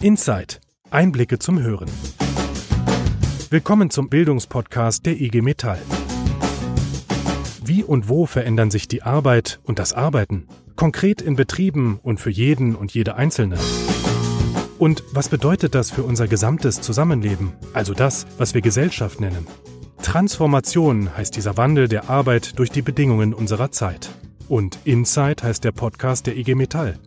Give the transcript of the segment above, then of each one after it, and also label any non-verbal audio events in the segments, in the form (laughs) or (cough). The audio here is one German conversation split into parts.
Inside. Einblicke zum Hören. Willkommen zum Bildungspodcast der IG Metall. Wie und wo verändern sich die Arbeit und das Arbeiten? Konkret in Betrieben und für jeden und jede Einzelne. Und was bedeutet das für unser gesamtes Zusammenleben, also das, was wir Gesellschaft nennen? Transformation heißt dieser Wandel der Arbeit durch die Bedingungen unserer Zeit. Und Inside heißt der Podcast der IG Metall.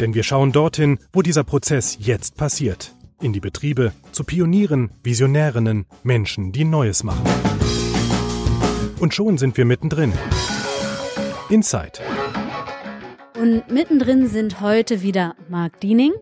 Denn wir schauen dorthin, wo dieser Prozess jetzt passiert. In die Betriebe, zu Pionieren, Visionärinnen, Menschen, die Neues machen. Und schon sind wir mittendrin. Inside. Und mittendrin sind heute wieder Marc Diening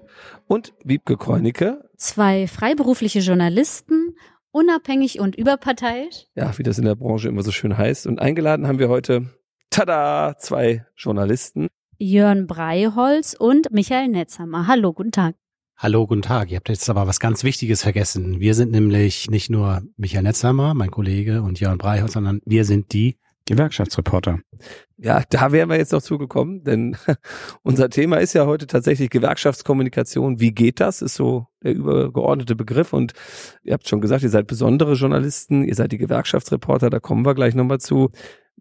und Wiebke Kreunicke. Zwei freiberufliche Journalisten, unabhängig und überparteiisch. Ja, wie das in der Branche immer so schön heißt. Und eingeladen haben wir heute, tada, zwei Journalisten. Jörn Breiholz und Michael Netzhammer. Hallo, guten Tag. Hallo, guten Tag. Ihr habt jetzt aber was ganz Wichtiges vergessen. Wir sind nämlich nicht nur Michael Netzhammer, mein Kollege, und Jörn Breiholz, sondern wir sind die Gewerkschaftsreporter. Ja, da wären wir jetzt noch zugekommen, denn (laughs) unser Thema ist ja heute tatsächlich Gewerkschaftskommunikation. Wie geht das? Ist so der übergeordnete Begriff. Und ihr habt schon gesagt, ihr seid besondere Journalisten, ihr seid die Gewerkschaftsreporter, da kommen wir gleich nochmal zu.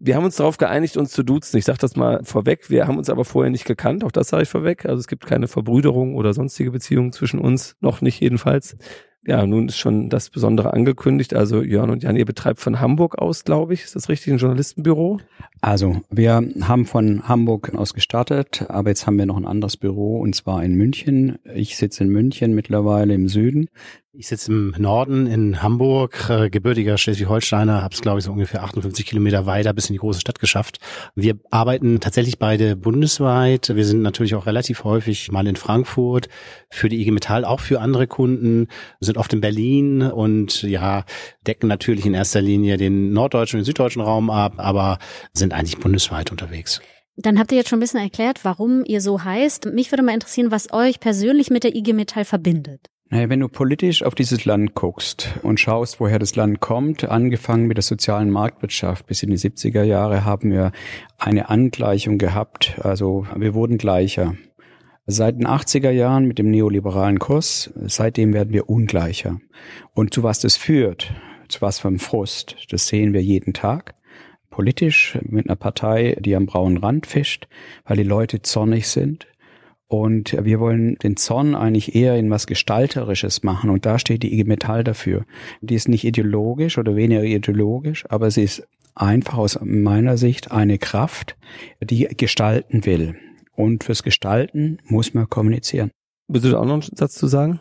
Wir haben uns darauf geeinigt, uns zu duzen. Ich sage das mal vorweg. Wir haben uns aber vorher nicht gekannt. Auch das sage ich vorweg. Also es gibt keine Verbrüderung oder sonstige Beziehungen zwischen uns. Noch nicht jedenfalls. Ja, nun ist schon das Besondere angekündigt. Also Jörn und Jan, ihr betreibt von Hamburg aus, glaube ich. Ist das richtig, ein Journalistenbüro? Also wir haben von Hamburg aus gestartet, aber jetzt haben wir noch ein anderes Büro und zwar in München. Ich sitze in München mittlerweile im Süden. Ich sitze im Norden in Hamburg, äh, gebürtiger Schleswig-Holsteiner, habe es glaube ich so ungefähr 58 Kilometer weiter bis in die große Stadt geschafft. Wir arbeiten tatsächlich beide bundesweit. Wir sind natürlich auch relativ häufig mal in Frankfurt für die IG Metall, auch für andere Kunden, sind oft in Berlin und ja, decken natürlich in erster Linie den norddeutschen und den süddeutschen Raum ab, aber sind eigentlich bundesweit unterwegs. Dann habt ihr jetzt schon ein bisschen erklärt, warum ihr so heißt. Mich würde mal interessieren, was euch persönlich mit der IG Metall verbindet. Naja, wenn du politisch auf dieses Land guckst und schaust, woher das Land kommt, angefangen mit der sozialen Marktwirtschaft bis in die 70er Jahre, haben wir eine Angleichung gehabt. Also wir wurden gleicher. Seit den 80er Jahren mit dem neoliberalen Kurs, seitdem werden wir ungleicher. Und zu was das führt, zu was vom Frust, das sehen wir jeden Tag. Politisch mit einer Partei, die am braunen Rand fischt, weil die Leute zornig sind, und wir wollen den Zorn eigentlich eher in was Gestalterisches machen. Und da steht die IG Metall dafür. Die ist nicht ideologisch oder weniger ideologisch, aber sie ist einfach aus meiner Sicht eine Kraft, die gestalten will. Und fürs Gestalten muss man kommunizieren. Willst du da auch noch einen Satz zu sagen?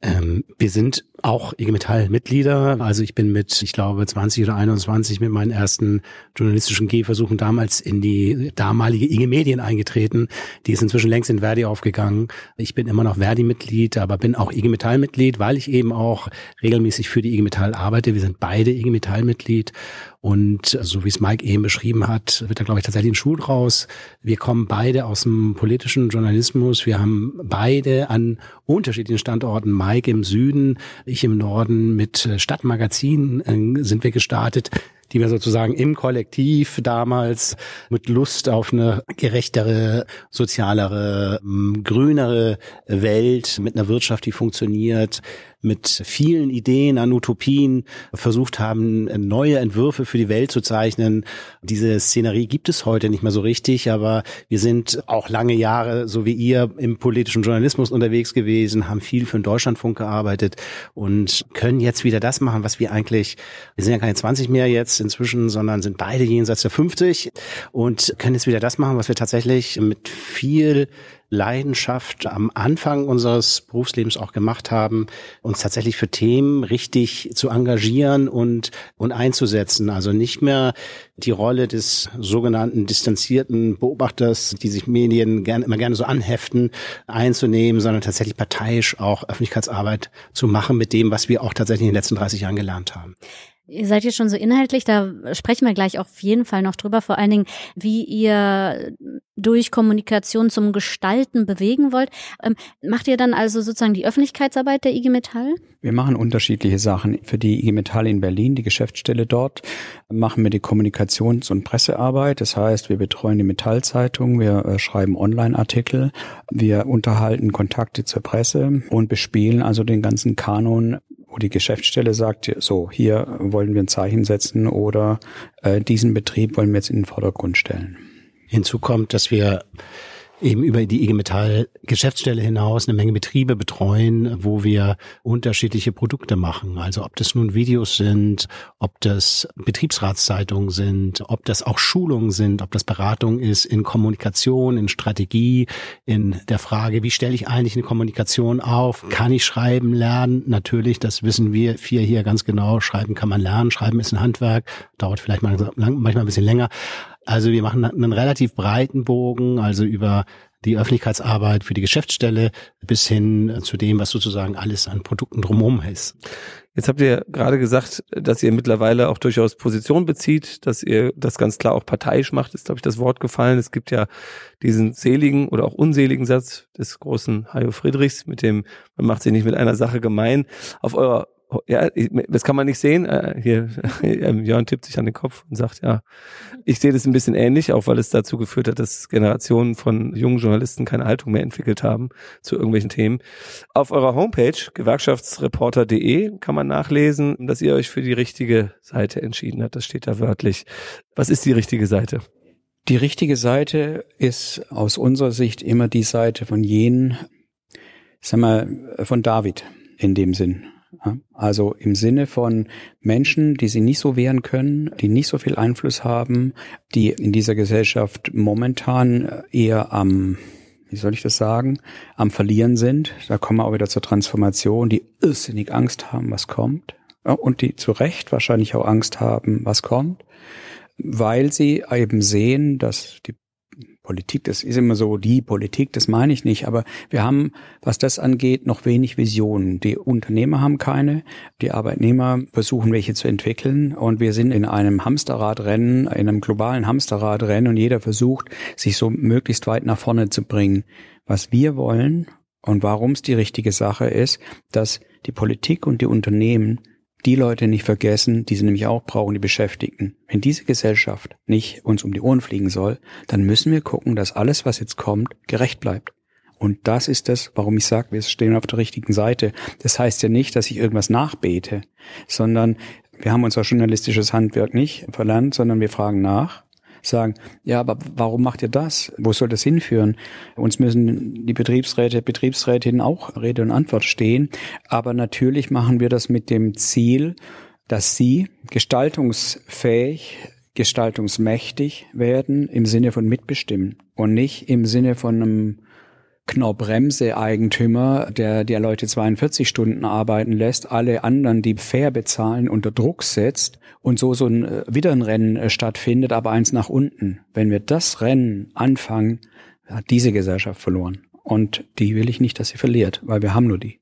Ähm, wir sind auch IG Metall Mitglieder. Also ich bin mit, ich glaube, 20 oder 21 mit meinen ersten journalistischen Gehversuchen damals in die damalige IG Medien eingetreten. Die ist inzwischen längst in Verdi aufgegangen. Ich bin immer noch Verdi-Mitglied, aber bin auch IG Metall-Mitglied, weil ich eben auch regelmäßig für die IG Metall arbeite. Wir sind beide IG Metall-Mitglied und so wie es Mike eben beschrieben hat, wird da, glaube ich, tatsächlich ein Schuh draus. Wir kommen beide aus dem politischen Journalismus. Wir haben beide an unterschiedlichen Standorten, Mike im Süden, ich im Norden mit Stadtmagazinen äh, sind wir gestartet die wir sozusagen im Kollektiv damals mit Lust auf eine gerechtere, sozialere, grünere Welt mit einer Wirtschaft, die funktioniert, mit vielen Ideen an Utopien versucht haben, neue Entwürfe für die Welt zu zeichnen. Diese Szenerie gibt es heute nicht mehr so richtig, aber wir sind auch lange Jahre, so wie ihr, im politischen Journalismus unterwegs gewesen, haben viel für den Deutschlandfunk gearbeitet und können jetzt wieder das machen, was wir eigentlich, wir sind ja keine 20 mehr jetzt inzwischen, sondern sind beide jenseits der 50 und können jetzt wieder das machen, was wir tatsächlich mit viel Leidenschaft am Anfang unseres Berufslebens auch gemacht haben, uns tatsächlich für Themen richtig zu engagieren und, und einzusetzen. Also nicht mehr die Rolle des sogenannten distanzierten Beobachters, die sich Medien gerne, immer gerne so anheften, einzunehmen, sondern tatsächlich parteiisch auch Öffentlichkeitsarbeit zu machen mit dem, was wir auch tatsächlich in den letzten 30 Jahren gelernt haben. Ihr seid jetzt schon so inhaltlich, da sprechen wir gleich auf jeden Fall noch drüber, vor allen Dingen, wie ihr durch Kommunikation zum Gestalten bewegen wollt. Ähm, macht ihr dann also sozusagen die Öffentlichkeitsarbeit der IG Metall? Wir machen unterschiedliche Sachen. Für die IG Metall in Berlin, die Geschäftsstelle dort, machen wir die Kommunikations- und Pressearbeit. Das heißt, wir betreuen die Metallzeitung, wir äh, schreiben Online-Artikel, wir unterhalten Kontakte zur Presse und bespielen also den ganzen Kanon wo die Geschäftsstelle sagt, so, hier wollen wir ein Zeichen setzen oder äh, diesen Betrieb wollen wir jetzt in den Vordergrund stellen. Hinzu kommt, dass wir eben über die IG Metall Geschäftsstelle hinaus eine Menge Betriebe betreuen, wo wir unterschiedliche Produkte machen. Also ob das nun Videos sind, ob das Betriebsratszeitungen sind, ob das auch Schulungen sind, ob das Beratung ist in Kommunikation, in Strategie, in der Frage, wie stelle ich eigentlich eine Kommunikation auf? Kann ich schreiben lernen? Natürlich, das wissen wir vier hier ganz genau. Schreiben kann man lernen. Schreiben ist ein Handwerk, dauert vielleicht manchmal ein bisschen länger. Also wir machen einen relativ breiten Bogen, also über die Öffentlichkeitsarbeit für die Geschäftsstelle bis hin zu dem, was sozusagen alles an Produkten drumherum ist. Jetzt habt ihr gerade gesagt, dass ihr mittlerweile auch durchaus Position bezieht, dass ihr das ganz klar auch parteiisch macht, ist, glaube ich, das Wort gefallen. Es gibt ja diesen seligen oder auch unseligen Satz des großen Hajo Friedrichs, mit dem man macht sich nicht mit einer Sache gemein. Auf eurer ja, das kann man nicht sehen. Äh, hier, (laughs) ähm, Jörn tippt sich an den Kopf und sagt, ja, ich sehe das ein bisschen ähnlich, auch weil es dazu geführt hat, dass Generationen von jungen Journalisten keine Haltung mehr entwickelt haben zu irgendwelchen Themen. Auf eurer Homepage, gewerkschaftsreporter.de, kann man nachlesen, dass ihr euch für die richtige Seite entschieden habt. Das steht da wörtlich. Was ist die richtige Seite? Die richtige Seite ist aus unserer Sicht immer die Seite von jenen, sagen wir, von David in dem Sinn. Also im Sinne von Menschen, die sie nicht so wehren können, die nicht so viel Einfluss haben, die in dieser Gesellschaft momentan eher am, wie soll ich das sagen, am Verlieren sind. Da kommen wir auch wieder zur Transformation, die irrsinnig Angst haben, was kommt. Und die zu Recht wahrscheinlich auch Angst haben, was kommt, weil sie eben sehen, dass die Politik, das ist immer so die Politik, das meine ich nicht, aber wir haben, was das angeht, noch wenig Visionen. Die Unternehmer haben keine, die Arbeitnehmer versuchen welche zu entwickeln und wir sind in einem Hamsterradrennen, in einem globalen Hamsterradrennen und jeder versucht, sich so möglichst weit nach vorne zu bringen. Was wir wollen und warum es die richtige Sache ist, dass die Politik und die Unternehmen die Leute nicht vergessen, die sie nämlich auch brauchen, die Beschäftigten. Wenn diese Gesellschaft nicht uns um die Ohren fliegen soll, dann müssen wir gucken, dass alles, was jetzt kommt, gerecht bleibt. Und das ist das, warum ich sage, wir stehen auf der richtigen Seite. Das heißt ja nicht, dass ich irgendwas nachbete, sondern wir haben unser journalistisches Handwerk nicht verlernt, sondern wir fragen nach sagen, ja, aber warum macht ihr das? Wo soll das hinführen? Uns müssen die Betriebsräte, Betriebsrätinnen auch Rede und Antwort stehen. Aber natürlich machen wir das mit dem Ziel, dass sie gestaltungsfähig, gestaltungsmächtig werden im Sinne von mitbestimmen und nicht im Sinne von einem Knorr-Bremse-Eigentümer, der der Leute 42 Stunden arbeiten lässt, alle anderen, die fair bezahlen, unter Druck setzt und so so ein äh, wieder ein Rennen äh, stattfindet, aber eins nach unten. Wenn wir das Rennen anfangen, hat diese Gesellschaft verloren. Und die will ich nicht, dass sie verliert, weil wir haben nur die.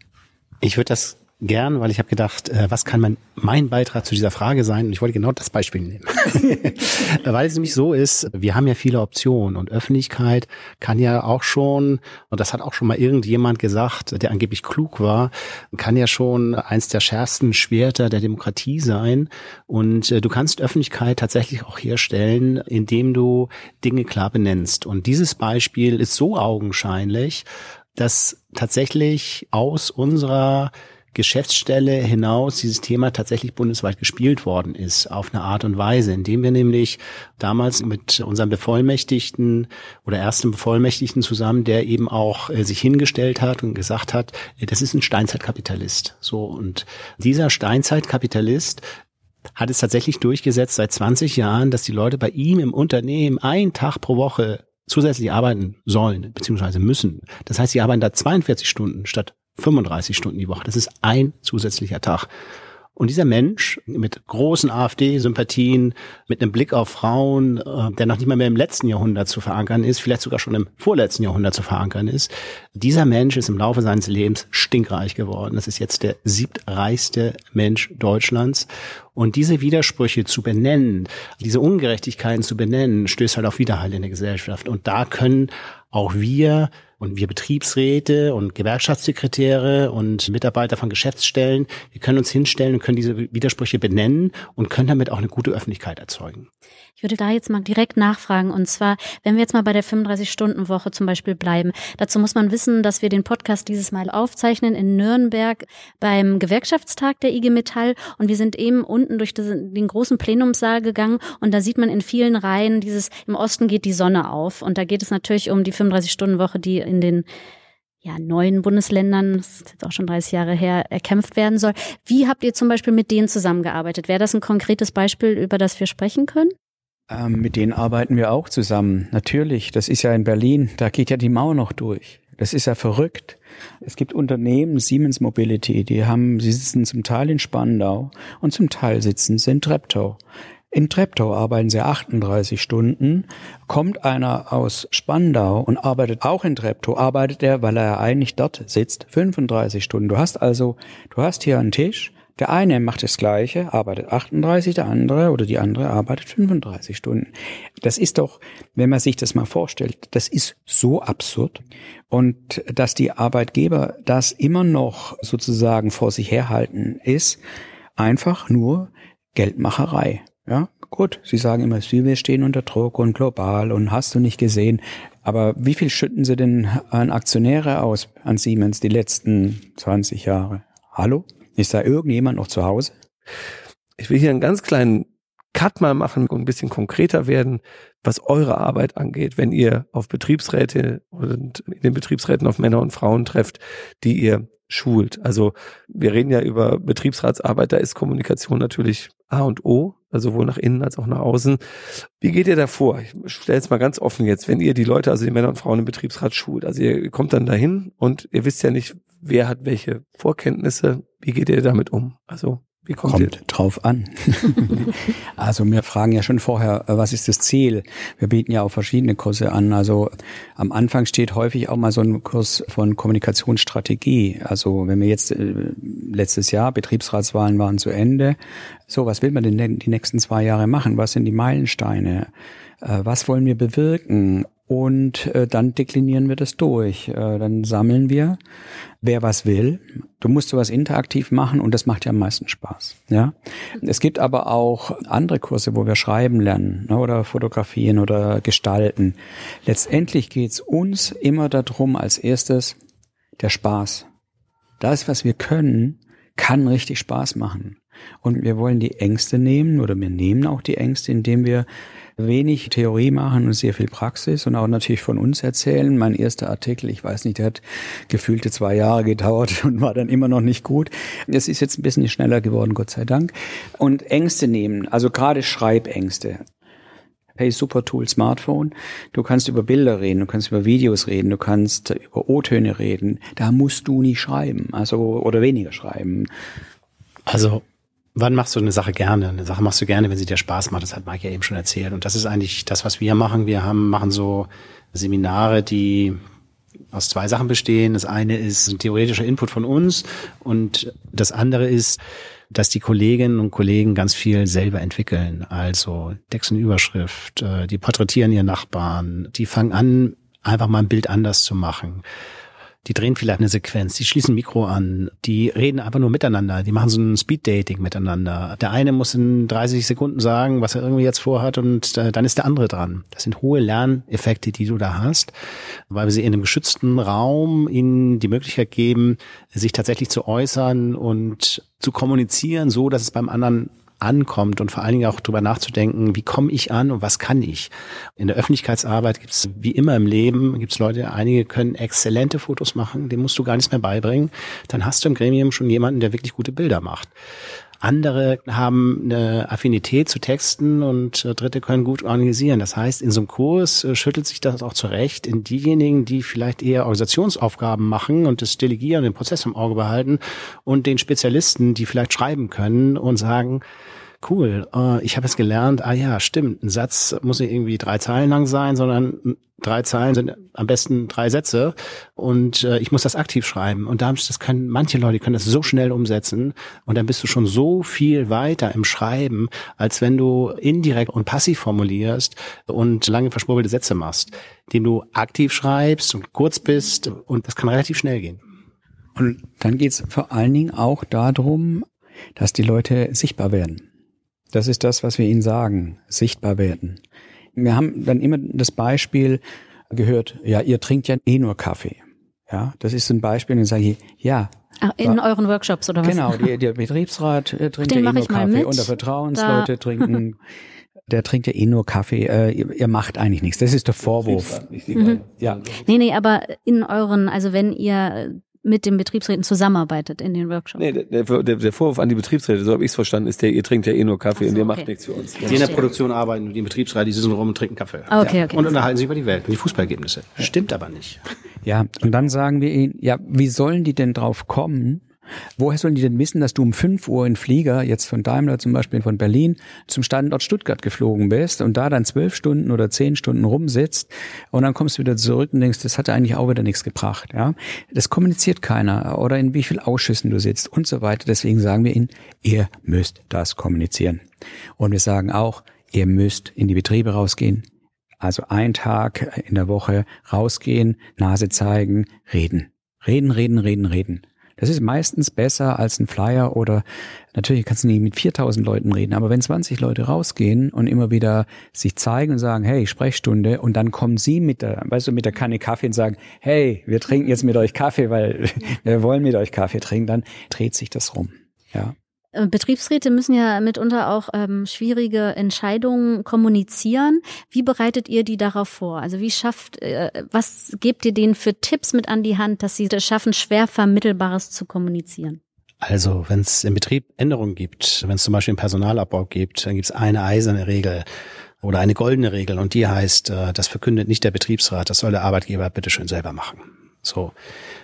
Ich würde das gern, weil ich habe gedacht, äh, was kann man mein Beitrag zu dieser Frage sein? Und ich wollte genau das Beispiel nehmen. (laughs) weil es nämlich so ist, wir haben ja viele Optionen und Öffentlichkeit kann ja auch schon, und das hat auch schon mal irgendjemand gesagt, der angeblich klug war, kann ja schon eins der schärfsten Schwerter der Demokratie sein. Und äh, du kannst Öffentlichkeit tatsächlich auch herstellen, indem du Dinge klar benennst. Und dieses Beispiel ist so augenscheinlich, dass tatsächlich aus unserer Geschäftsstelle hinaus dieses Thema tatsächlich bundesweit gespielt worden ist, auf eine Art und Weise, indem wir nämlich damals mit unserem Bevollmächtigten oder ersten Bevollmächtigten zusammen, der eben auch äh, sich hingestellt hat und gesagt hat, äh, das ist ein Steinzeitkapitalist. So, und dieser Steinzeitkapitalist hat es tatsächlich durchgesetzt seit 20 Jahren, dass die Leute bei ihm im Unternehmen einen Tag pro Woche zusätzlich arbeiten sollen, beziehungsweise müssen. Das heißt, sie arbeiten da 42 Stunden statt 35 Stunden die Woche. Das ist ein zusätzlicher Tag. Und dieser Mensch mit großen AfD-Sympathien, mit einem Blick auf Frauen, äh, der noch nicht mal mehr im letzten Jahrhundert zu verankern ist, vielleicht sogar schon im vorletzten Jahrhundert zu verankern ist, dieser Mensch ist im Laufe seines Lebens stinkreich geworden. Das ist jetzt der siebtreichste Mensch Deutschlands. Und diese Widersprüche zu benennen, diese Ungerechtigkeiten zu benennen, stößt halt auf Widerhall in der Gesellschaft. Und da können auch wir und wir Betriebsräte und Gewerkschaftssekretäre und Mitarbeiter von Geschäftsstellen, wir können uns hinstellen und können diese Widersprüche benennen und können damit auch eine gute Öffentlichkeit erzeugen. Ich würde da jetzt mal direkt nachfragen. Und zwar, wenn wir jetzt mal bei der 35-Stunden-Woche zum Beispiel bleiben. Dazu muss man wissen, dass wir den Podcast dieses Mal aufzeichnen in Nürnberg beim Gewerkschaftstag der IG Metall. Und wir sind eben unten durch den großen Plenumssaal gegangen. Und da sieht man in vielen Reihen dieses, im Osten geht die Sonne auf. Und da geht es natürlich um die 35-Stunden-Woche, die in den ja, neuen Bundesländern, das ist jetzt auch schon 30 Jahre her, erkämpft werden soll. Wie habt ihr zum Beispiel mit denen zusammengearbeitet? Wäre das ein konkretes Beispiel, über das wir sprechen können? Ähm, mit denen arbeiten wir auch zusammen. Natürlich, das ist ja in Berlin, da geht ja die Mauer noch durch. Das ist ja verrückt. Es gibt Unternehmen, Siemens Mobility, die haben, sie sitzen zum Teil in Spandau und zum Teil sitzen sie in Treptow. In Treptow arbeiten sie 38 Stunden. Kommt einer aus Spandau und arbeitet auch in Treptow, arbeitet er, weil er eigentlich dort sitzt, 35 Stunden. Du hast also, du hast hier einen Tisch, der eine macht das Gleiche, arbeitet 38, der andere oder die andere arbeitet 35 Stunden. Das ist doch, wenn man sich das mal vorstellt, das ist so absurd. Und dass die Arbeitgeber das immer noch sozusagen vor sich herhalten, ist einfach nur Geldmacherei. Ja, gut, Sie sagen immer, wir stehen unter Druck und global und hast du nicht gesehen. Aber wie viel schütten Sie denn an Aktionäre aus, an Siemens, die letzten 20 Jahre? Hallo? Ist da irgendjemand noch zu Hause? Ich will hier einen ganz kleinen Cut mal machen und ein bisschen konkreter werden, was eure Arbeit angeht, wenn ihr auf Betriebsräte und in den Betriebsräten auf Männer und Frauen trefft, die ihr schult. Also wir reden ja über Betriebsratsarbeit, da ist Kommunikation natürlich A und O, also sowohl nach innen als auch nach außen. Wie geht ihr da vor? Ich stelle es mal ganz offen jetzt, wenn ihr die Leute, also die Männer und Frauen im Betriebsrat schult, also ihr kommt dann dahin und ihr wisst ja nicht, wer hat welche Vorkenntnisse, wie geht ihr damit um? Also wie kommt, kommt drauf an. (laughs) also wir fragen ja schon vorher, äh, was ist das Ziel? Wir bieten ja auch verschiedene Kurse an. Also am Anfang steht häufig auch mal so ein Kurs von Kommunikationsstrategie. Also wenn wir jetzt äh, letztes Jahr Betriebsratswahlen waren zu Ende, so was will man denn die nächsten zwei Jahre machen? Was sind die Meilensteine? Äh, was wollen wir bewirken? Und äh, dann deklinieren wir das durch. Äh, dann sammeln wir, wer was will. Du musst sowas interaktiv machen und das macht ja am meisten Spaß. Ja. Es gibt aber auch andere Kurse, wo wir schreiben lernen ne, oder fotografieren oder gestalten. Letztendlich geht's uns immer darum, als erstes der Spaß. Das, was wir können, kann richtig Spaß machen. Und wir wollen die Ängste nehmen oder wir nehmen auch die Ängste, indem wir wenig Theorie machen und sehr viel Praxis und auch natürlich von uns erzählen. Mein erster Artikel, ich weiß nicht, der hat gefühlte zwei Jahre gedauert (laughs) und war dann immer noch nicht gut. Es ist jetzt ein bisschen schneller geworden, Gott sei Dank. Und Ängste nehmen, also gerade Schreibängste. Hey, super Tool Smartphone. Du kannst über Bilder reden, du kannst über Videos reden, du kannst über O-Töne reden. Da musst du nicht schreiben, also oder weniger schreiben. Also Wann machst du eine Sache gerne? Eine Sache machst du gerne, wenn sie dir Spaß macht. Das hat Mike ja eben schon erzählt. Und das ist eigentlich das, was wir machen. Wir haben, machen so Seminare, die aus zwei Sachen bestehen. Das eine ist ein theoretischer Input von uns und das andere ist, dass die Kolleginnen und Kollegen ganz viel selber entwickeln. Also Text und Überschrift, äh, die porträtieren ihren Nachbarn, die fangen an, einfach mal ein Bild anders zu machen die drehen vielleicht eine Sequenz, die schließen Mikro an, die reden einfach nur miteinander, die machen so ein Speed-Dating miteinander. Der eine muss in 30 Sekunden sagen, was er irgendwie jetzt vorhat und dann ist der andere dran. Das sind hohe Lerneffekte, die du da hast, weil wir sie in einem geschützten Raum ihnen die Möglichkeit geben, sich tatsächlich zu äußern und zu kommunizieren, so dass es beim anderen ankommt und vor allen Dingen auch drüber nachzudenken, wie komme ich an und was kann ich. In der Öffentlichkeitsarbeit gibt es wie immer im Leben, gibt es Leute, einige können exzellente Fotos machen, dem musst du gar nichts mehr beibringen. Dann hast du im Gremium schon jemanden, der wirklich gute Bilder macht. Andere haben eine Affinität zu Texten und äh, Dritte können gut organisieren. Das heißt, in so einem Kurs äh, schüttelt sich das auch zurecht in diejenigen, die vielleicht eher Organisationsaufgaben machen und das Delegieren, den Prozess im Auge behalten und den Spezialisten, die vielleicht schreiben können und sagen, cool, äh, ich habe jetzt gelernt, ah ja, stimmt, ein Satz muss nicht irgendwie drei Zeilen lang sein, sondern drei Zeilen sind am besten drei Sätze und äh, ich muss das aktiv schreiben. Und da das können manche Leute können das so schnell umsetzen und dann bist du schon so viel weiter im Schreiben, als wenn du indirekt und passiv formulierst und lange verschwurbelte Sätze machst, indem du aktiv schreibst und kurz bist und das kann relativ schnell gehen. Und dann geht's vor allen Dingen auch darum, dass die Leute sichtbar werden. Das ist das, was wir ihnen sagen, sichtbar werden. Wir haben dann immer das Beispiel gehört, ja, ihr trinkt ja eh nur Kaffee. Ja, das ist ein Beispiel, dann sage ich, ja. Ach, in da, euren Workshops oder was? Genau, die, der Betriebsrat äh, trinkt Den ja eh nur Kaffee und der Vertrauensleute da. (laughs) trinken, der trinkt ja eh nur Kaffee, äh, ihr, ihr, macht eigentlich nichts. Das ist der Vorwurf. Mhm. Ja. Nee, nee, aber in euren, also wenn ihr mit den Betriebsräten zusammenarbeitet in den Workshops. Nee, der, der, der Vorwurf an die Betriebsräte, so habe ich es verstanden, ist der, ihr trinkt ja eh nur Kaffee so, und ihr okay. macht nichts für uns. Die in der Produktion arbeiten und die Betriebsräte, die sitzen rum und trinken Kaffee. Ah, okay, okay. Und unterhalten sich über die Welt und die Fußballergebnisse. Stimmt aber nicht. Ja, und dann sagen wir ihnen, ja, wie sollen die denn drauf kommen, Woher sollen die denn wissen, dass du um 5 Uhr in Flieger, jetzt von Daimler zum Beispiel von Berlin, zum Standort Stuttgart geflogen bist und da dann zwölf Stunden oder zehn Stunden rumsitzt und dann kommst du wieder zurück und denkst, das hat eigentlich auch wieder nichts gebracht. Ja, Das kommuniziert keiner oder in wie viel Ausschüssen du sitzt und so weiter. Deswegen sagen wir ihnen, ihr müsst das kommunizieren. Und wir sagen auch, ihr müsst in die Betriebe rausgehen. Also ein Tag in der Woche rausgehen, Nase zeigen, reden. Reden, reden, reden, reden. Das ist meistens besser als ein Flyer oder natürlich kannst du nicht mit 4000 Leuten reden, aber wenn 20 Leute rausgehen und immer wieder sich zeigen und sagen, hey, Sprechstunde und dann kommen sie mit der, weißt du, mit der Kanne Kaffee und sagen, hey, wir trinken jetzt mit euch Kaffee, weil (laughs) wir wollen mit euch Kaffee trinken, dann dreht sich das rum. Ja. Äh, Betriebsräte müssen ja mitunter auch ähm, schwierige Entscheidungen kommunizieren. Wie bereitet ihr die darauf vor? Also wie schafft, äh, was gebt ihr denen für Tipps mit an die Hand, dass sie das schaffen, schwer Vermittelbares zu kommunizieren? Also wenn es im Betrieb Änderungen gibt, wenn es zum Beispiel einen Personalabbau gibt, dann gibt es eine eiserne Regel oder eine goldene Regel und die heißt, äh, das verkündet nicht der Betriebsrat, das soll der Arbeitgeber bitteschön selber machen. So.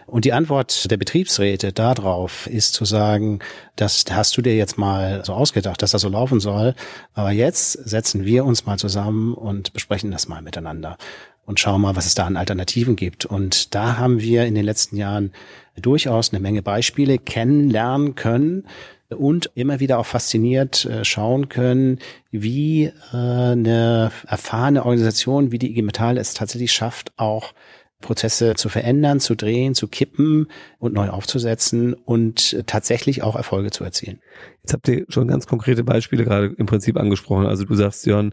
Und die Antwort der Betriebsräte darauf ist zu sagen, das hast du dir jetzt mal so ausgedacht, dass das so laufen soll. Aber jetzt setzen wir uns mal zusammen und besprechen das mal miteinander und schauen mal, was es da an Alternativen gibt. Und da haben wir in den letzten Jahren durchaus eine Menge Beispiele kennenlernen können und immer wieder auch fasziniert äh, schauen können, wie äh, eine erfahrene Organisation wie die IG Metall es tatsächlich schafft, auch Prozesse zu verändern, zu drehen, zu kippen und neu aufzusetzen und tatsächlich auch Erfolge zu erzielen. Jetzt habt ihr schon ganz konkrete Beispiele gerade im Prinzip angesprochen. Also du sagst, Jörn,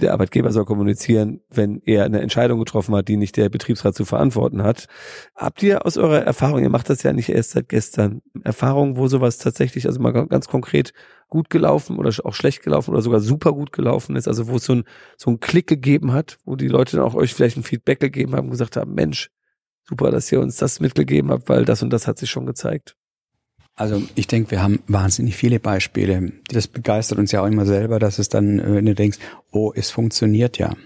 der Arbeitgeber soll kommunizieren, wenn er eine Entscheidung getroffen hat, die nicht der Betriebsrat zu verantworten hat. Habt ihr aus eurer Erfahrung, ihr macht das ja nicht erst seit gestern, Erfahrungen, wo sowas tatsächlich, also mal ganz konkret gut gelaufen oder auch schlecht gelaufen oder sogar super gut gelaufen ist, also wo es so ein, so ein Klick gegeben hat, wo die Leute dann auch euch vielleicht ein Feedback gegeben haben, gesagt haben, Mensch, super, dass ihr uns das mitgegeben habt, weil das und das hat sich schon gezeigt. Also ich denke, wir haben wahnsinnig viele Beispiele. Das begeistert uns ja auch immer selber, dass es dann, äh, wenn du denkst, oh, es funktioniert ja.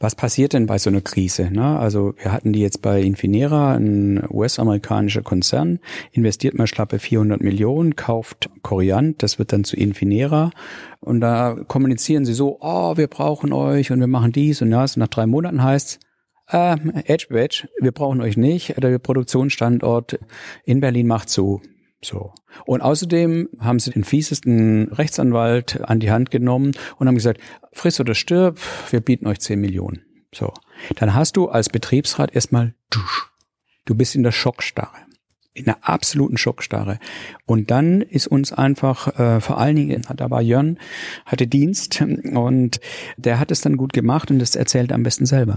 Was passiert denn bei so einer Krise? Ne? Also wir hatten die jetzt bei Infinera, ein US-amerikanischer Konzern, investiert mal schlappe 400 Millionen, kauft Koriant, das wird dann zu Infinera und da kommunizieren sie so, oh, wir brauchen euch und wir machen dies und das. Und nach drei Monaten heißt äh, Edge Badge, wir brauchen euch nicht, der Produktionsstandort in Berlin macht zu. So. Und außerdem haben sie den fiesesten Rechtsanwalt an die Hand genommen und haben gesagt, friss oder stirb, wir bieten euch 10 Millionen. So. Dann hast du als Betriebsrat erstmal, du bist in der Schockstarre. In einer absoluten Schockstarre. Und dann ist uns einfach, äh, vor allen Dingen, da war Jörn, hatte Dienst und der hat es dann gut gemacht und das erzählt er am besten selber.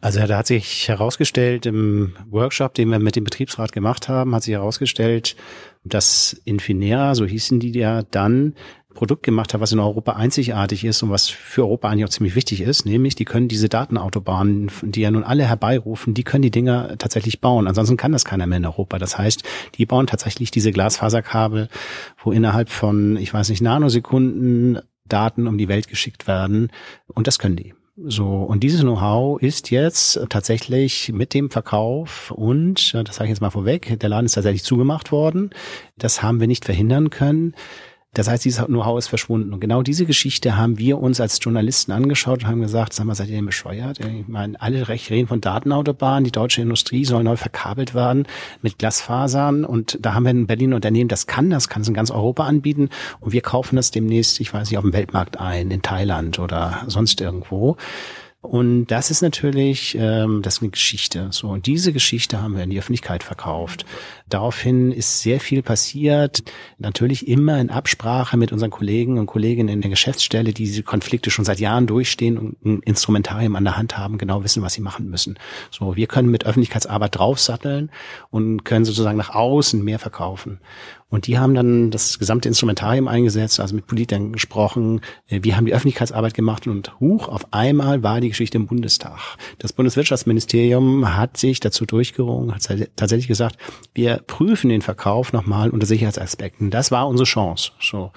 Also da hat sich herausgestellt im Workshop, den wir mit dem Betriebsrat gemacht haben, hat sich herausgestellt, dass Infinera, so hießen die ja dann, Produkt gemacht hat, was in Europa einzigartig ist und was für Europa eigentlich auch ziemlich wichtig ist, nämlich die können diese Datenautobahnen, die ja nun alle herbeirufen, die können die Dinger tatsächlich bauen. Ansonsten kann das keiner mehr in Europa. Das heißt, die bauen tatsächlich diese Glasfaserkabel, wo innerhalb von, ich weiß nicht, Nanosekunden Daten um die Welt geschickt werden. Und das können die. So, und dieses Know-how ist jetzt tatsächlich mit dem Verkauf und, das sage ich jetzt mal vorweg, der Laden ist tatsächlich zugemacht worden. Das haben wir nicht verhindern können. Das heißt, dieses Know-how ist verschwunden. Und genau diese Geschichte haben wir uns als Journalisten angeschaut und haben gesagt, sag mal, seid ihr denn bescheuert? Ich meine, alle reden von Datenautobahnen, die deutsche Industrie soll neu verkabelt werden mit Glasfasern. Und da haben wir ein Berliner Unternehmen, das kann das, kann es in ganz Europa anbieten. Und wir kaufen das demnächst, ich weiß nicht, auf dem Weltmarkt ein, in Thailand oder sonst irgendwo. Und das ist natürlich, ähm, das ist eine Geschichte. So und diese Geschichte haben wir in die Öffentlichkeit verkauft. Daraufhin ist sehr viel passiert. Natürlich immer in Absprache mit unseren Kollegen und Kolleginnen in der Geschäftsstelle, die diese Konflikte schon seit Jahren durchstehen und ein Instrumentarium an der Hand haben, genau wissen, was sie machen müssen. So, wir können mit Öffentlichkeitsarbeit draufsatteln und können sozusagen nach außen mehr verkaufen. Und die haben dann das gesamte Instrumentarium eingesetzt, also mit Politikern gesprochen. Äh, wir haben die Öffentlichkeitsarbeit gemacht und huch, auf einmal war die Geschichte im Bundestag. Das Bundeswirtschaftsministerium hat sich dazu durchgerungen, hat tatsächlich gesagt, wir prüfen den Verkauf nochmal unter Sicherheitsaspekten. Das war unsere Chance. So.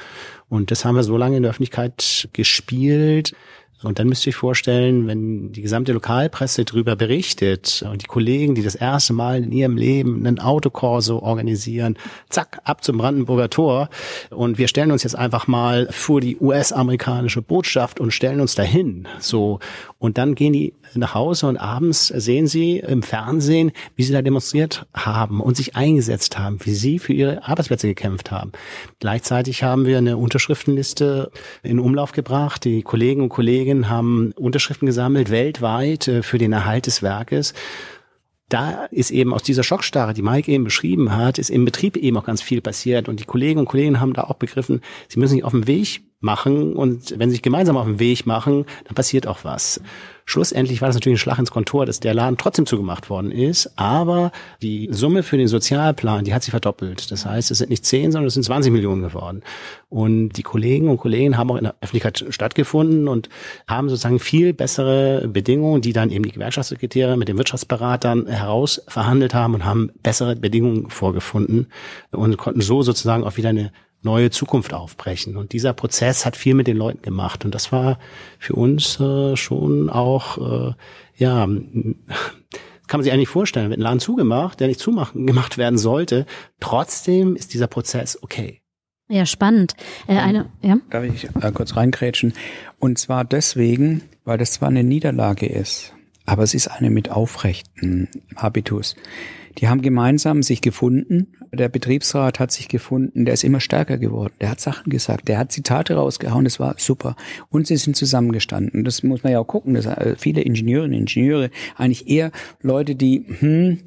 Und das haben wir so lange in der Öffentlichkeit gespielt, und dann müsst ihr euch vorstellen, wenn die gesamte Lokalpresse darüber berichtet und die Kollegen, die das erste Mal in ihrem Leben einen Autokorso organisieren, zack, ab zum Brandenburger Tor. Und wir stellen uns jetzt einfach mal vor die US-amerikanische Botschaft und stellen uns dahin. So. Und dann gehen die nach Hause und abends sehen sie im Fernsehen, wie sie da demonstriert haben und sich eingesetzt haben, wie sie für ihre Arbeitsplätze gekämpft haben. Gleichzeitig haben wir eine Unterschriftenliste in Umlauf gebracht. Die Kollegen und Kolleginnen haben Unterschriften gesammelt weltweit äh, für den Erhalt des Werkes da ist eben aus dieser Schockstarre, die Mike eben beschrieben hat, ist im Betrieb eben auch ganz viel passiert. Und die Kollegen und Kollegen haben da auch begriffen, sie müssen sich auf den Weg machen. Und wenn sie sich gemeinsam auf den Weg machen, dann passiert auch was. Schlussendlich war das natürlich ein Schlag ins Kontor, dass der Laden trotzdem zugemacht worden ist. Aber die Summe für den Sozialplan, die hat sich verdoppelt. Das heißt, es sind nicht 10, sondern es sind 20 Millionen geworden. Und die Kollegen und Kollegen haben auch in der Öffentlichkeit stattgefunden und haben sozusagen viel bessere Bedingungen, die dann eben die Gewerkschaftssekretäre mit den Wirtschaftsberatern herausverhandelt haben und haben bessere Bedingungen vorgefunden und konnten so sozusagen auch wieder eine neue Zukunft aufbrechen. Und dieser Prozess hat viel mit den Leuten gemacht. Und das war für uns äh, schon auch, äh, ja, kann man sich eigentlich vorstellen, wird ein Laden zugemacht, der nicht zumachen (laughs) gemacht werden sollte. Trotzdem ist dieser Prozess okay. Ja, spannend. Äh, eine, ja? Darf ich äh, kurz reinkrätschen? Und zwar deswegen, weil das zwar eine Niederlage ist, aber es ist eine mit aufrechten Habitus. Die haben gemeinsam sich gefunden. Der Betriebsrat hat sich gefunden. Der ist immer stärker geworden. Der hat Sachen gesagt. Der hat Zitate rausgehauen. Das war super. Und sie sind zusammengestanden. Das muss man ja auch gucken. Das äh, viele Ingenieurinnen und Ingenieure, eigentlich eher Leute, die, hm,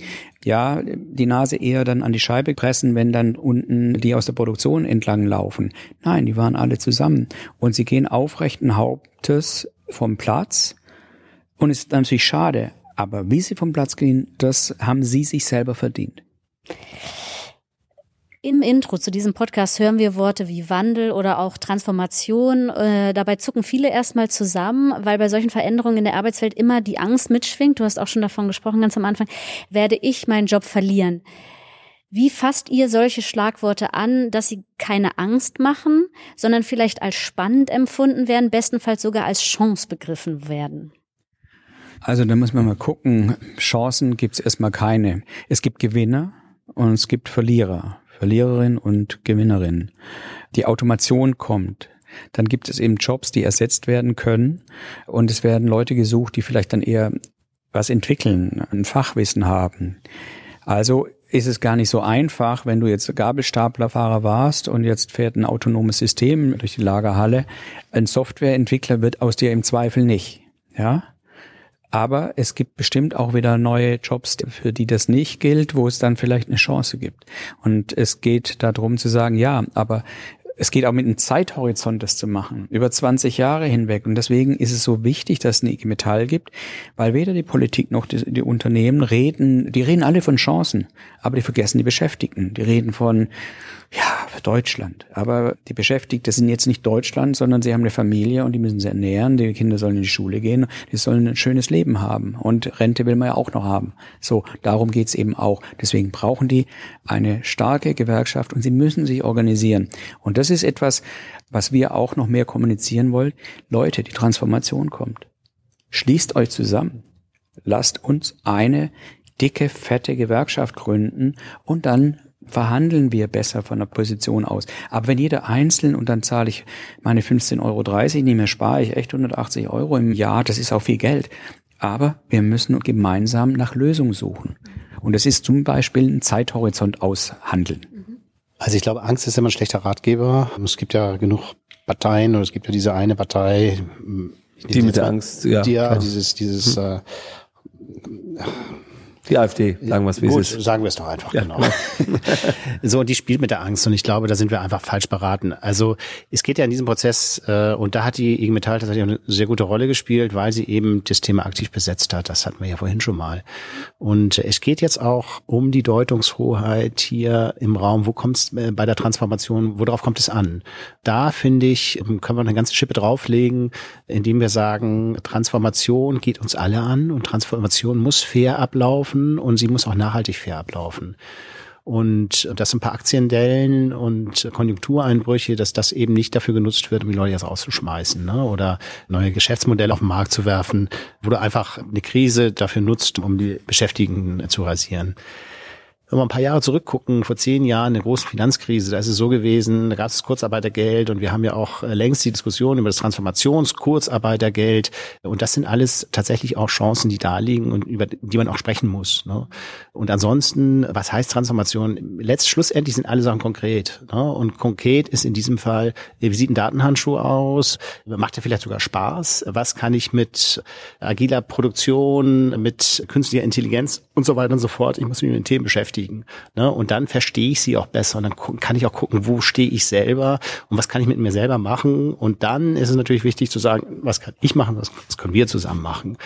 ja, die Nase eher dann an die Scheibe pressen, wenn dann unten die aus der Produktion entlang laufen. Nein, die waren alle zusammen. Und sie gehen aufrechten Hauptes vom Platz. Und es ist natürlich schade, aber wie sie vom Platz gehen, das haben sie sich selber verdient. Im Intro zu diesem Podcast hören wir Worte wie Wandel oder auch Transformation. Äh, dabei zucken viele erstmal zusammen, weil bei solchen Veränderungen in der Arbeitswelt immer die Angst mitschwingt. Du hast auch schon davon gesprochen, ganz am Anfang. Werde ich meinen Job verlieren? Wie fasst ihr solche Schlagworte an, dass sie keine Angst machen, sondern vielleicht als spannend empfunden werden, bestenfalls sogar als Chance begriffen werden? Also da muss man mal gucken. Chancen gibt es erstmal keine. Es gibt Gewinner und es gibt Verlierer. Verliererin und Gewinnerin. Die Automation kommt. Dann gibt es eben Jobs, die ersetzt werden können. Und es werden Leute gesucht, die vielleicht dann eher was entwickeln, ein Fachwissen haben. Also ist es gar nicht so einfach, wenn du jetzt Gabelstaplerfahrer warst und jetzt fährt ein autonomes System durch die Lagerhalle. Ein Softwareentwickler wird aus dir im Zweifel nicht. Ja? Aber es gibt bestimmt auch wieder neue Jobs, für die das nicht gilt, wo es dann vielleicht eine Chance gibt. Und es geht darum zu sagen, ja, aber es geht auch mit einem Zeithorizont, das zu machen, über 20 Jahre hinweg. Und deswegen ist es so wichtig, dass es eine IG Metall gibt, weil weder die Politik noch die, die, Unternehmen reden, die reden alle von Chancen, aber die vergessen die Beschäftigten. Die reden von, ja, Deutschland. Aber die Beschäftigten sind jetzt nicht Deutschland, sondern sie haben eine Familie und die müssen sie ernähren. Die Kinder sollen in die Schule gehen. Die sollen ein schönes Leben haben. Und Rente will man ja auch noch haben. So, darum geht's eben auch. Deswegen brauchen die eine starke Gewerkschaft und sie müssen sich organisieren. Und das ist etwas, was wir auch noch mehr kommunizieren wollen. Leute, die Transformation kommt. Schließt euch zusammen. Lasst uns eine dicke, fette Gewerkschaft gründen und dann verhandeln wir besser von der Position aus. Aber wenn jeder einzeln und dann zahle ich meine 15,30 Euro, nicht mehr spare ich echt 180 Euro im Jahr, das ist auch viel Geld. Aber wir müssen gemeinsam nach Lösungen suchen. Und das ist zum Beispiel ein Zeithorizont aushandeln. Also ich glaube, Angst ist immer ein schlechter Ratgeber. Es gibt ja genug Parteien oder es gibt ja diese eine Partei, die mit der Angst, ja. Die ja, dieses, dieses hm. äh, die AfD, sagen wir es, wie Gut, es ist. Sagen wir es doch einfach, ja. genau. (laughs) so, und die spielt mit der Angst und ich glaube, da sind wir einfach falsch beraten. Also es geht ja in diesem Prozess, äh, und da hat die IG Metall tatsächlich eine sehr gute Rolle gespielt, weil sie eben das Thema aktiv besetzt hat. Das hatten wir ja vorhin schon mal. Und es geht jetzt auch um die Deutungshoheit hier im Raum. Wo kommt es äh, bei der Transformation, worauf kommt es an? Da, finde ich, können wir eine ganze Schippe drauflegen, indem wir sagen, Transformation geht uns alle an und Transformation muss fair ablaufen ablaufen und sie muss auch nachhaltig fair ablaufen. Und dass ein paar Aktiendellen und Konjunktureinbrüche, dass das eben nicht dafür genutzt wird, um die Leute jetzt rauszuschmeißen ne? oder neue Geschäftsmodelle auf den Markt zu werfen, wo du einfach eine Krise dafür nutzt, um die Beschäftigten zu rasieren. Wenn wir ein paar Jahre zurückgucken, vor zehn Jahren eine große Finanzkrise, da ist es so gewesen, da gab es Kurzarbeitergeld und wir haben ja auch äh, längst die Diskussion über das Transformationskurzarbeitergeld und das sind alles tatsächlich auch Chancen, die da liegen und über die man auch sprechen muss. Ne? Und ansonsten, was heißt Transformation? Letzt, schlussendlich sind alle Sachen konkret. Ne? Und konkret ist in diesem Fall, wie sieht ein Datenhandschuh aus? Macht er vielleicht sogar Spaß? Was kann ich mit agiler Produktion, mit künstlicher Intelligenz und so weiter und so fort? Ich muss mich mit den Themen beschäftigen. Ne? Und dann verstehe ich sie auch besser und dann kann ich auch gucken, wo stehe ich selber und was kann ich mit mir selber machen. Und dann ist es natürlich wichtig zu sagen, was kann ich machen, was, was können wir zusammen machen.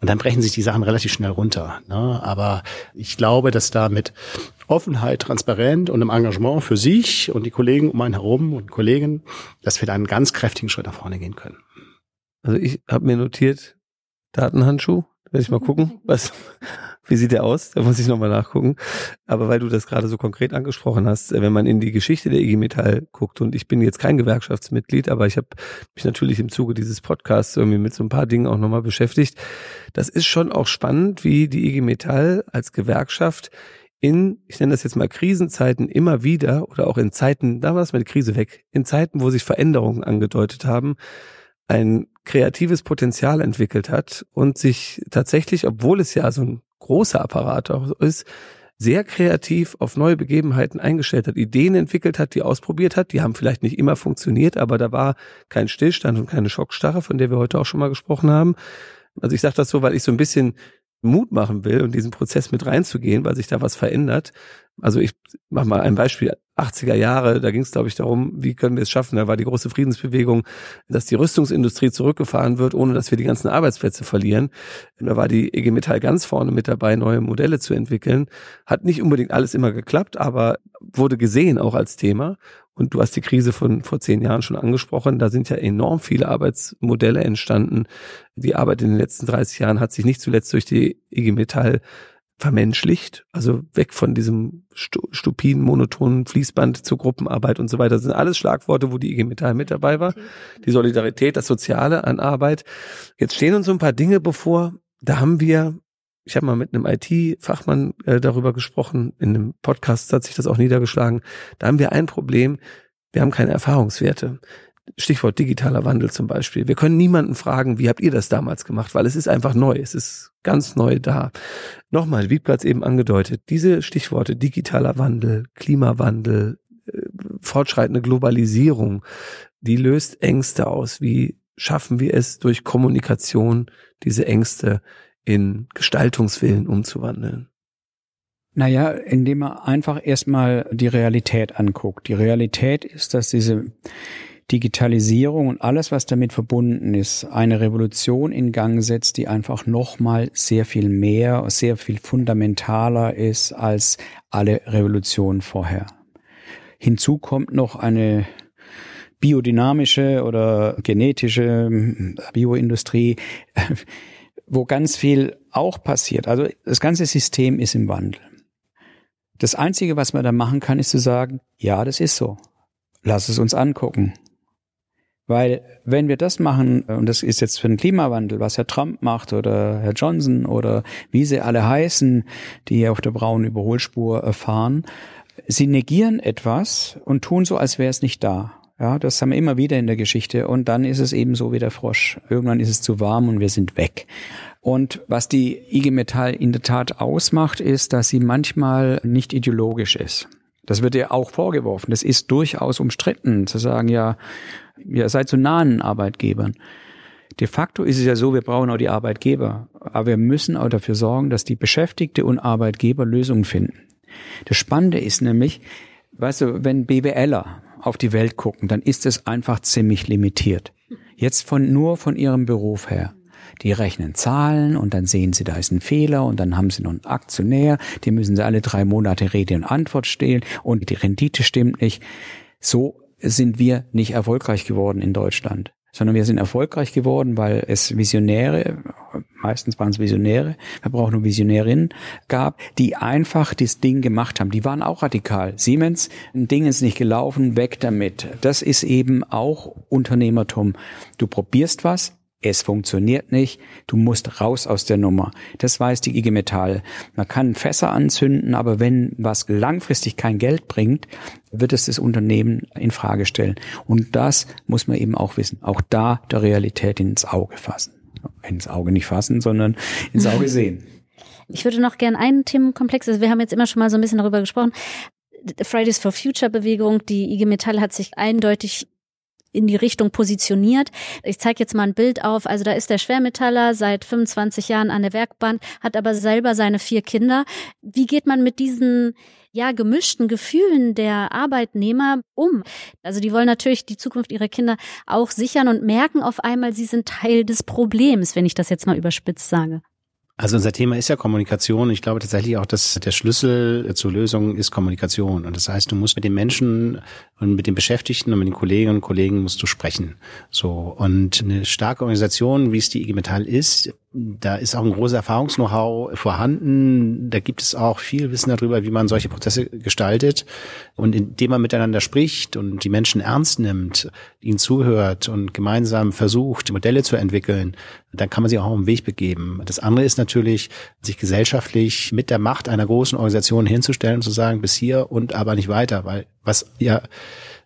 Und dann brechen sich die Sachen relativ schnell runter. Ne? Aber ich glaube, dass da mit Offenheit, Transparenz und einem Engagement für sich und die Kollegen um einen herum und Kollegen, dass wir da einen ganz kräftigen Schritt nach vorne gehen können. Also ich habe mir notiert, Datenhandschuh, werde ich mal gucken, was, wie sieht der aus? Da muss ich nochmal nachgucken. Aber weil du das gerade so konkret angesprochen hast, wenn man in die Geschichte der IG Metall guckt und ich bin jetzt kein Gewerkschaftsmitglied, aber ich habe mich natürlich im Zuge dieses Podcasts irgendwie mit so ein paar Dingen auch nochmal beschäftigt. Das ist schon auch spannend, wie die IG Metall als Gewerkschaft in, ich nenne das jetzt mal Krisenzeiten immer wieder oder auch in Zeiten, da war es die Krise weg, in Zeiten, wo sich Veränderungen angedeutet haben, ein kreatives Potenzial entwickelt hat und sich tatsächlich, obwohl es ja so ein großer Apparat auch ist, sehr kreativ auf neue Begebenheiten eingestellt hat, Ideen entwickelt hat, die ausprobiert hat. Die haben vielleicht nicht immer funktioniert, aber da war kein Stillstand und keine Schockstarre, von der wir heute auch schon mal gesprochen haben. Also ich sage das so, weil ich so ein bisschen Mut machen will und diesen Prozess mit reinzugehen, weil sich da was verändert. Also ich mache mal ein Beispiel. 80er Jahre, da ging es, glaube ich, darum, wie können wir es schaffen. Da war die große Friedensbewegung, dass die Rüstungsindustrie zurückgefahren wird, ohne dass wir die ganzen Arbeitsplätze verlieren. Da war die EG Metall ganz vorne mit dabei, neue Modelle zu entwickeln. Hat nicht unbedingt alles immer geklappt, aber wurde gesehen auch als Thema. Und du hast die Krise von vor zehn Jahren schon angesprochen. Da sind ja enorm viele Arbeitsmodelle entstanden. Die Arbeit in den letzten 30 Jahren hat sich nicht zuletzt durch die IG Metall vermenschlicht, also weg von diesem stupiden, monotonen Fließband zur Gruppenarbeit und so weiter. Das sind alles Schlagworte, wo die IG Metall mit dabei war. Die Solidarität, das Soziale an Arbeit. Jetzt stehen uns so ein paar Dinge bevor. Da haben wir, ich habe mal mit einem IT-Fachmann äh, darüber gesprochen, in einem Podcast hat sich das auch niedergeschlagen. Da haben wir ein Problem, wir haben keine Erfahrungswerte. Stichwort digitaler Wandel zum Beispiel. Wir können niemanden fragen, wie habt ihr das damals gemacht, weil es ist einfach neu, es ist ganz neu da. Nochmal, wie Wiegplatz eben angedeutet, diese Stichworte digitaler Wandel, Klimawandel, äh, fortschreitende Globalisierung, die löst Ängste aus. Wie schaffen wir es durch Kommunikation, diese Ängste in Gestaltungswillen umzuwandeln? Naja, indem man einfach erstmal die Realität anguckt. Die Realität ist, dass diese Digitalisierung und alles, was damit verbunden ist, eine Revolution in Gang setzt, die einfach nochmal sehr viel mehr, sehr viel fundamentaler ist als alle Revolutionen vorher. Hinzu kommt noch eine biodynamische oder genetische Bioindustrie, (laughs) wo ganz viel auch passiert. Also das ganze System ist im Wandel. Das Einzige, was man da machen kann, ist zu sagen, ja, das ist so. Lass es uns angucken. Weil wenn wir das machen, und das ist jetzt für den Klimawandel, was Herr Trump macht oder Herr Johnson oder wie sie alle heißen, die auf der braunen Überholspur fahren, sie negieren etwas und tun so, als wäre es nicht da. Ja, das haben wir immer wieder in der Geschichte. Und dann ist es eben so wie der Frosch. Irgendwann ist es zu warm und wir sind weg. Und was die IG Metall in der Tat ausmacht, ist, dass sie manchmal nicht ideologisch ist. Das wird ihr auch vorgeworfen. Das ist durchaus umstritten, zu sagen, ja, ihr seid so nahen Arbeitgebern. De facto ist es ja so, wir brauchen auch die Arbeitgeber. Aber wir müssen auch dafür sorgen, dass die Beschäftigte und Arbeitgeber Lösungen finden. Das Spannende ist nämlich, weißt du, wenn BWLer auf die Welt gucken, dann ist es einfach ziemlich limitiert. Jetzt von, nur von ihrem Beruf her. Die rechnen Zahlen und dann sehen sie, da ist ein Fehler und dann haben sie noch einen Aktionär, die müssen sie alle drei Monate Rede und Antwort stehlen und die Rendite stimmt nicht. So sind wir nicht erfolgreich geworden in Deutschland, sondern wir sind erfolgreich geworden, weil es Visionäre, meistens waren es Visionäre, wir brauchen nur Visionärinnen, gab, die einfach das Ding gemacht haben. Die waren auch radikal. Siemens, ein Ding ist nicht gelaufen, weg damit. Das ist eben auch Unternehmertum. Du probierst was, es funktioniert nicht, du musst raus aus der Nummer. Das weiß die IG Metall. Man kann Fässer anzünden, aber wenn was langfristig kein Geld bringt, wird es das Unternehmen in Frage stellen. Und das muss man eben auch wissen. Auch da der Realität ins Auge fassen. Ins Auge nicht fassen, sondern ins Auge (laughs) sehen. Ich würde noch gern einen Themenkomplex, also wir haben jetzt immer schon mal so ein bisschen darüber gesprochen, Fridays for Future Bewegung, die IG Metall hat sich eindeutig in die Richtung positioniert. Ich zeige jetzt mal ein Bild auf. Also da ist der Schwermetaller seit 25 Jahren an der Werkbank, hat aber selber seine vier Kinder. Wie geht man mit diesen ja gemischten Gefühlen der Arbeitnehmer um? Also die wollen natürlich die Zukunft ihrer Kinder auch sichern und merken auf einmal, sie sind Teil des Problems, wenn ich das jetzt mal überspitzt sage. Also unser Thema ist ja Kommunikation. Ich glaube tatsächlich auch, dass der Schlüssel zur Lösung ist Kommunikation. Und das heißt, du musst mit den Menschen und mit den Beschäftigten und mit den Kolleginnen und Kollegen musst du sprechen. So. Und eine starke Organisation, wie es die IG Metall ist, da ist auch ein großes Erfahrungs-Know-how vorhanden. Da gibt es auch viel Wissen darüber, wie man solche Prozesse gestaltet. Und indem man miteinander spricht und die Menschen ernst nimmt, ihnen zuhört und gemeinsam versucht, Modelle zu entwickeln, dann kann man sich auch auf den Weg begeben. Das andere ist natürlich, sich gesellschaftlich mit der Macht einer großen Organisation hinzustellen und zu sagen, bis hier und aber nicht weiter, weil was ja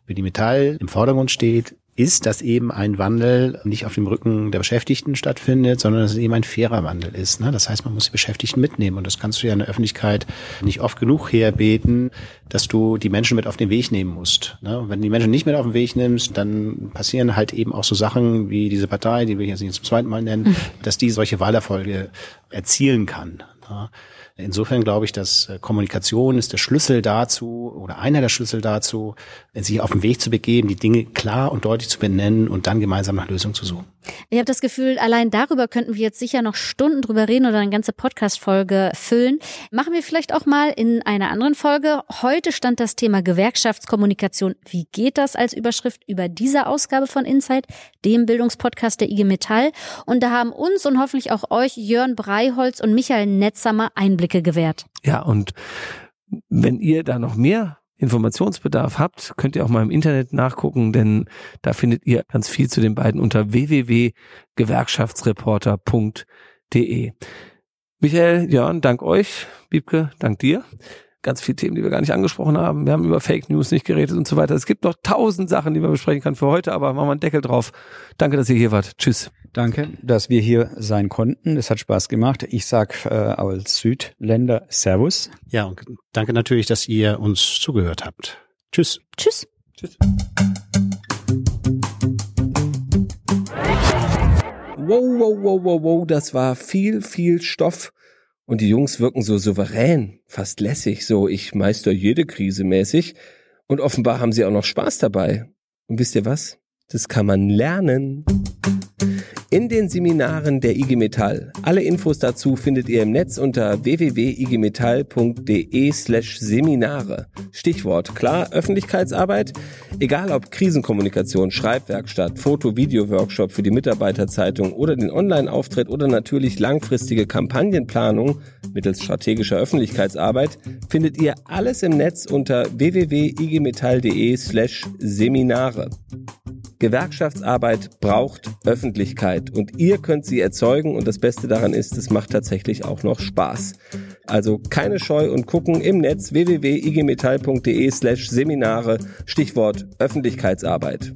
für die Metall im Vordergrund steht, ist, dass eben ein Wandel nicht auf dem Rücken der Beschäftigten stattfindet, sondern dass es eben ein fairer Wandel ist. Ne? Das heißt, man muss die Beschäftigten mitnehmen und das kannst du ja in der Öffentlichkeit nicht oft genug herbeten, dass du die Menschen mit auf den Weg nehmen musst. Ne? Und wenn du die Menschen nicht mit auf den Weg nimmst, dann passieren halt eben auch so Sachen wie diese Partei, die wir jetzt nicht zum zweiten Mal nennen, mhm. dass die solche Wahlerfolge erzielen kann. Ne? Insofern glaube ich, dass äh, Kommunikation ist der Schlüssel dazu oder einer der Schlüssel dazu, sich auf den Weg zu begeben, die Dinge klar und deutlich zu benennen und dann gemeinsam nach Lösungen zu suchen. Ich habe das Gefühl, allein darüber könnten wir jetzt sicher noch Stunden drüber reden oder eine ganze Podcast-Folge füllen. Machen wir vielleicht auch mal in einer anderen Folge. Heute stand das Thema Gewerkschaftskommunikation. Wie geht das als Überschrift über diese Ausgabe von Insight, dem Bildungspodcast der IG Metall? Und da haben uns und hoffentlich auch euch Jörn Breiholz und Michael Netzammer Einblicke gewährt. Ja, und wenn ihr da noch mehr Informationsbedarf habt, könnt ihr auch mal im Internet nachgucken, denn da findet ihr ganz viel zu den beiden unter www.gewerkschaftsreporter.de. Michael, Jörn, dank euch. Wiebke, dank dir. Ganz viele Themen, die wir gar nicht angesprochen haben. Wir haben über Fake News nicht geredet und so weiter. Es gibt noch tausend Sachen, die man besprechen kann für heute, aber machen wir einen Deckel drauf. Danke, dass ihr hier wart. Tschüss. Danke, dass wir hier sein konnten. Es hat Spaß gemacht. Ich sag äh, als Südländer Servus. Ja, und danke natürlich, dass ihr uns zugehört habt. Tschüss. Tschüss. Tschüss. Wow, wow, wow, wow, wow, das war viel, viel Stoff. Und die Jungs wirken so souverän, fast lässig, so ich meister jede Krise mäßig. Und offenbar haben sie auch noch Spaß dabei. Und wisst ihr was? Das kann man lernen. In den Seminaren der IG Metall. Alle Infos dazu findet ihr im Netz unter www.igmetall.de slash Seminare. Stichwort klar, Öffentlichkeitsarbeit. Egal ob Krisenkommunikation, Schreibwerkstatt, Foto-Video-Workshop für die Mitarbeiterzeitung oder den Online-Auftritt oder natürlich langfristige Kampagnenplanung mittels strategischer Öffentlichkeitsarbeit, findet ihr alles im Netz unter www.igmetall.de slash Seminare. Gewerkschaftsarbeit braucht Öffentlichkeit und ihr könnt sie erzeugen und das Beste daran ist, es macht tatsächlich auch noch Spaß. Also keine Scheu und gucken im Netz www.igmetall.de slash Seminare, Stichwort Öffentlichkeitsarbeit.